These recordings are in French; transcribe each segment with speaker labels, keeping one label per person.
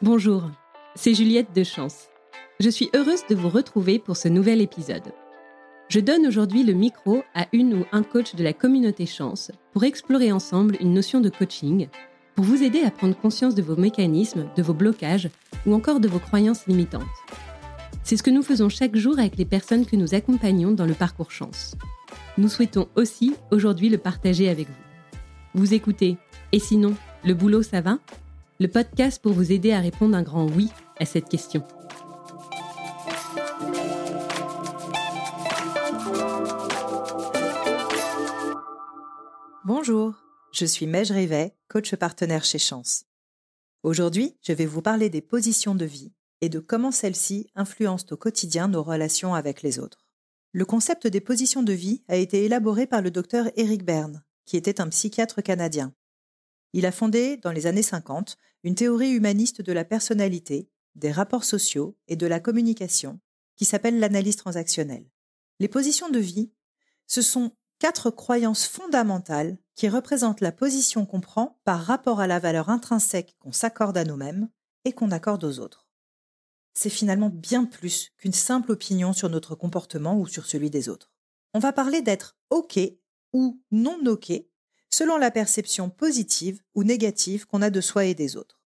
Speaker 1: Bonjour, c'est Juliette de Chance. Je suis heureuse de vous retrouver pour ce nouvel épisode. Je donne aujourd'hui le micro à une ou un coach de la communauté Chance pour explorer ensemble une notion de coaching, pour vous aider à prendre conscience de vos mécanismes, de vos blocages ou encore de vos croyances limitantes. C'est ce que nous faisons chaque jour avec les personnes que nous accompagnons dans le parcours Chance. Nous souhaitons aussi aujourd'hui le partager avec vous. Vous écoutez Et sinon, le boulot ça va? Le podcast pour vous aider à répondre un grand oui à cette question.
Speaker 2: Bonjour, je suis Mej Rivet, coach partenaire chez Chance. Aujourd'hui, je vais vous parler des positions de vie et de comment celles-ci influencent au quotidien nos relations avec les autres. Le concept des positions de vie a été élaboré par le docteur Eric Berne, qui était un psychiatre canadien. Il a fondé, dans les années 50, une théorie humaniste de la personnalité, des rapports sociaux et de la communication, qui s'appelle l'analyse transactionnelle. Les positions de vie, ce sont quatre croyances fondamentales qui représentent la position qu'on prend par rapport à la valeur intrinsèque qu'on s'accorde à nous-mêmes et qu'on accorde aux autres c'est finalement bien plus qu'une simple opinion sur notre comportement ou sur celui des autres. On va parler d'être OK ou non OK selon la perception positive ou négative qu'on a de soi et des autres.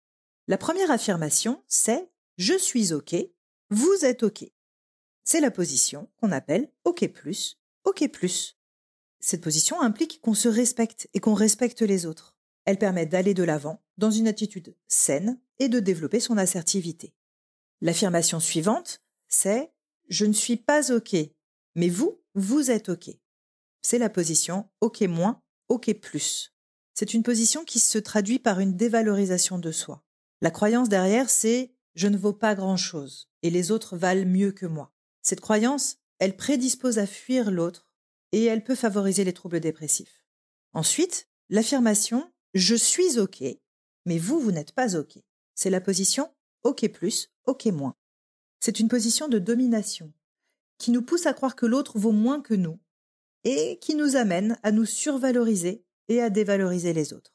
Speaker 2: La première affirmation, c'est je suis OK, vous êtes OK. C'est la position qu'on appelle OK OK Cette position implique qu'on se respecte et qu'on respecte les autres. Elle permet d'aller de l'avant dans une attitude saine et de développer son assertivité. L'affirmation suivante, c'est je ne suis pas OK, mais vous, vous êtes OK. C'est la position OK moins, OK plus. C'est une position qui se traduit par une dévalorisation de soi. La croyance derrière, c'est je ne vaux pas grand-chose et les autres valent mieux que moi. Cette croyance, elle prédispose à fuir l'autre et elle peut favoriser les troubles dépressifs. Ensuite, l'affirmation je suis OK, mais vous, vous n'êtes pas OK. C'est la position OK plus, OK moins. C'est une position de domination qui nous pousse à croire que l'autre vaut moins que nous et qui nous amène à nous survaloriser et à dévaloriser les autres.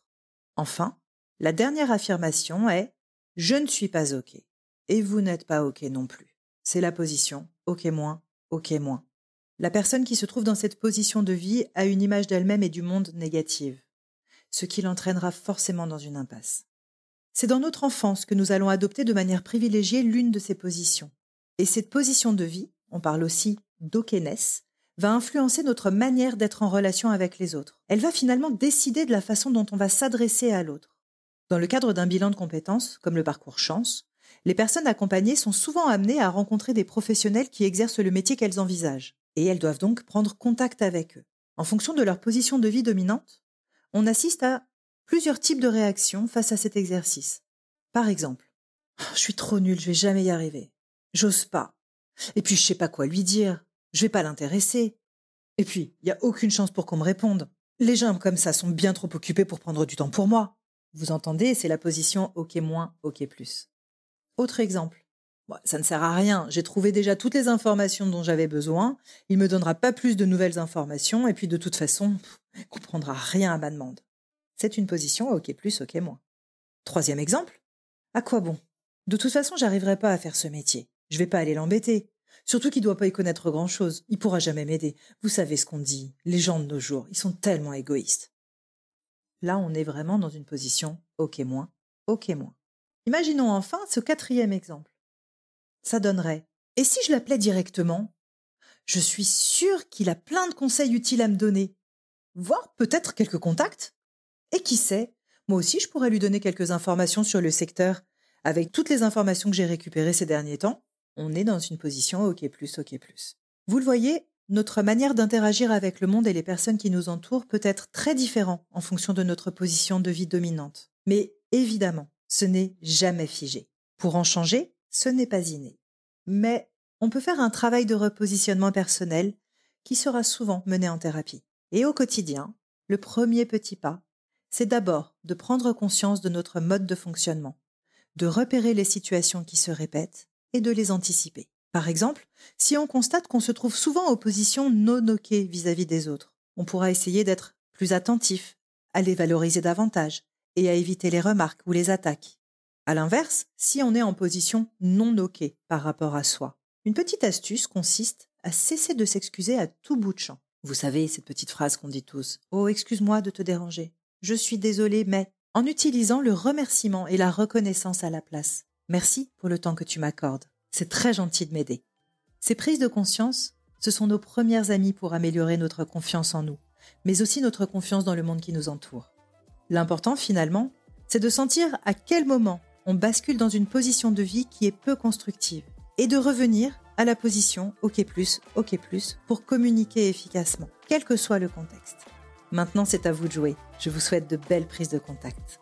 Speaker 2: Enfin, la dernière affirmation est je ne suis pas OK et vous n'êtes pas OK non plus. C'est la position OK moins, OK moins. La personne qui se trouve dans cette position de vie a une image d'elle-même et du monde négative, ce qui l'entraînera forcément dans une impasse. C'est dans notre enfance que nous allons adopter de manière privilégiée l'une de ces positions. Et cette position de vie, on parle aussi d'okéness, va influencer notre manière d'être en relation avec les autres. Elle va finalement décider de la façon dont on va s'adresser à l'autre. Dans le cadre d'un bilan de compétences, comme le parcours chance, les personnes accompagnées sont souvent amenées à rencontrer des professionnels qui exercent le métier qu'elles envisagent, et elles doivent donc prendre contact avec eux. En fonction de leur position de vie dominante, on assiste à plusieurs types de réactions face à cet exercice. Par exemple, je suis trop nulle, je vais jamais y arriver. J'ose pas. Et puis je sais pas quoi lui dire. Je vais pas l'intéresser. Et puis, il y a aucune chance pour qu'on me réponde. Les gens comme ça sont bien trop occupés pour prendre du temps pour moi. Vous entendez, c'est la position OK moins, OK plus. Autre exemple. ça ne sert à rien. J'ai trouvé déjà toutes les informations dont j'avais besoin. Il me donnera pas plus de nouvelles informations. Et puis, de toute façon, il comprendra rien à ma demande. C'est une position OK plus, OK moins. Troisième exemple. À quoi bon? De toute façon, j'arriverai pas à faire ce métier. Je vais pas aller l'embêter. Surtout qu'il doit pas y connaître grand chose. Il pourra jamais m'aider. Vous savez ce qu'on dit. Les gens de nos jours, ils sont tellement égoïstes. Là, on est vraiment dans une position OK moins, OK moins. Imaginons enfin ce quatrième exemple. Ça donnerait. Et si je l'appelais directement? Je suis sûre qu'il a plein de conseils utiles à me donner. Voire peut-être quelques contacts et qui sait, moi aussi je pourrais lui donner quelques informations sur le secteur. Avec toutes les informations que j'ai récupérées ces derniers temps, on est dans une position OK OK Vous le voyez, notre manière d'interagir avec le monde et les personnes qui nous entourent peut être très différente en fonction de notre position de vie dominante. Mais évidemment, ce n'est jamais figé. Pour en changer, ce n'est pas inné. Mais on peut faire un travail de repositionnement personnel qui sera souvent mené en thérapie. Et au quotidien, le premier petit pas, c'est d'abord de prendre conscience de notre mode de fonctionnement, de repérer les situations qui se répètent et de les anticiper. Par exemple, si on constate qu'on se trouve souvent en position non OK vis-à-vis des autres, on pourra essayer d'être plus attentif, à les valoriser davantage et à éviter les remarques ou les attaques. À l'inverse, si on est en position non OK par rapport à soi, une petite astuce consiste à cesser de s'excuser à tout bout de champ. Vous savez, cette petite phrase qu'on dit tous. Oh, excuse-moi de te déranger. Je suis désolé, mais en utilisant le remerciement et la reconnaissance à la place. Merci pour le temps que tu m'accordes. C'est très gentil de m'aider. Ces prises de conscience, ce sont nos premières amies pour améliorer notre confiance en nous, mais aussi notre confiance dans le monde qui nous entoure. L'important finalement, c'est de sentir à quel moment on bascule dans une position de vie qui est peu constructive et de revenir à la position OK+, OK+, pour communiquer efficacement, quel que soit le contexte. Maintenant, c'est à vous de jouer. Je vous souhaite de belles prises de contact.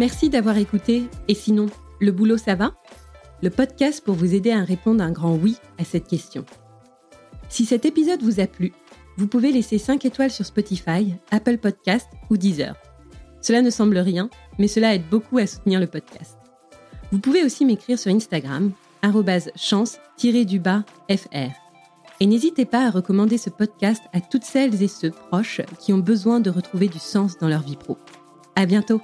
Speaker 1: Merci d'avoir écouté. Et sinon, le boulot, ça va? Le podcast pour vous aider à répondre un grand oui à cette question. Si cet épisode vous a plu, vous pouvez laisser 5 étoiles sur Spotify, Apple Podcast ou Deezer. Cela ne semble rien, mais cela aide beaucoup à soutenir le podcast. Vous pouvez aussi m'écrire sur Instagram, chance-fr. Et n'hésitez pas à recommander ce podcast à toutes celles et ceux proches qui ont besoin de retrouver du sens dans leur vie pro. À bientôt!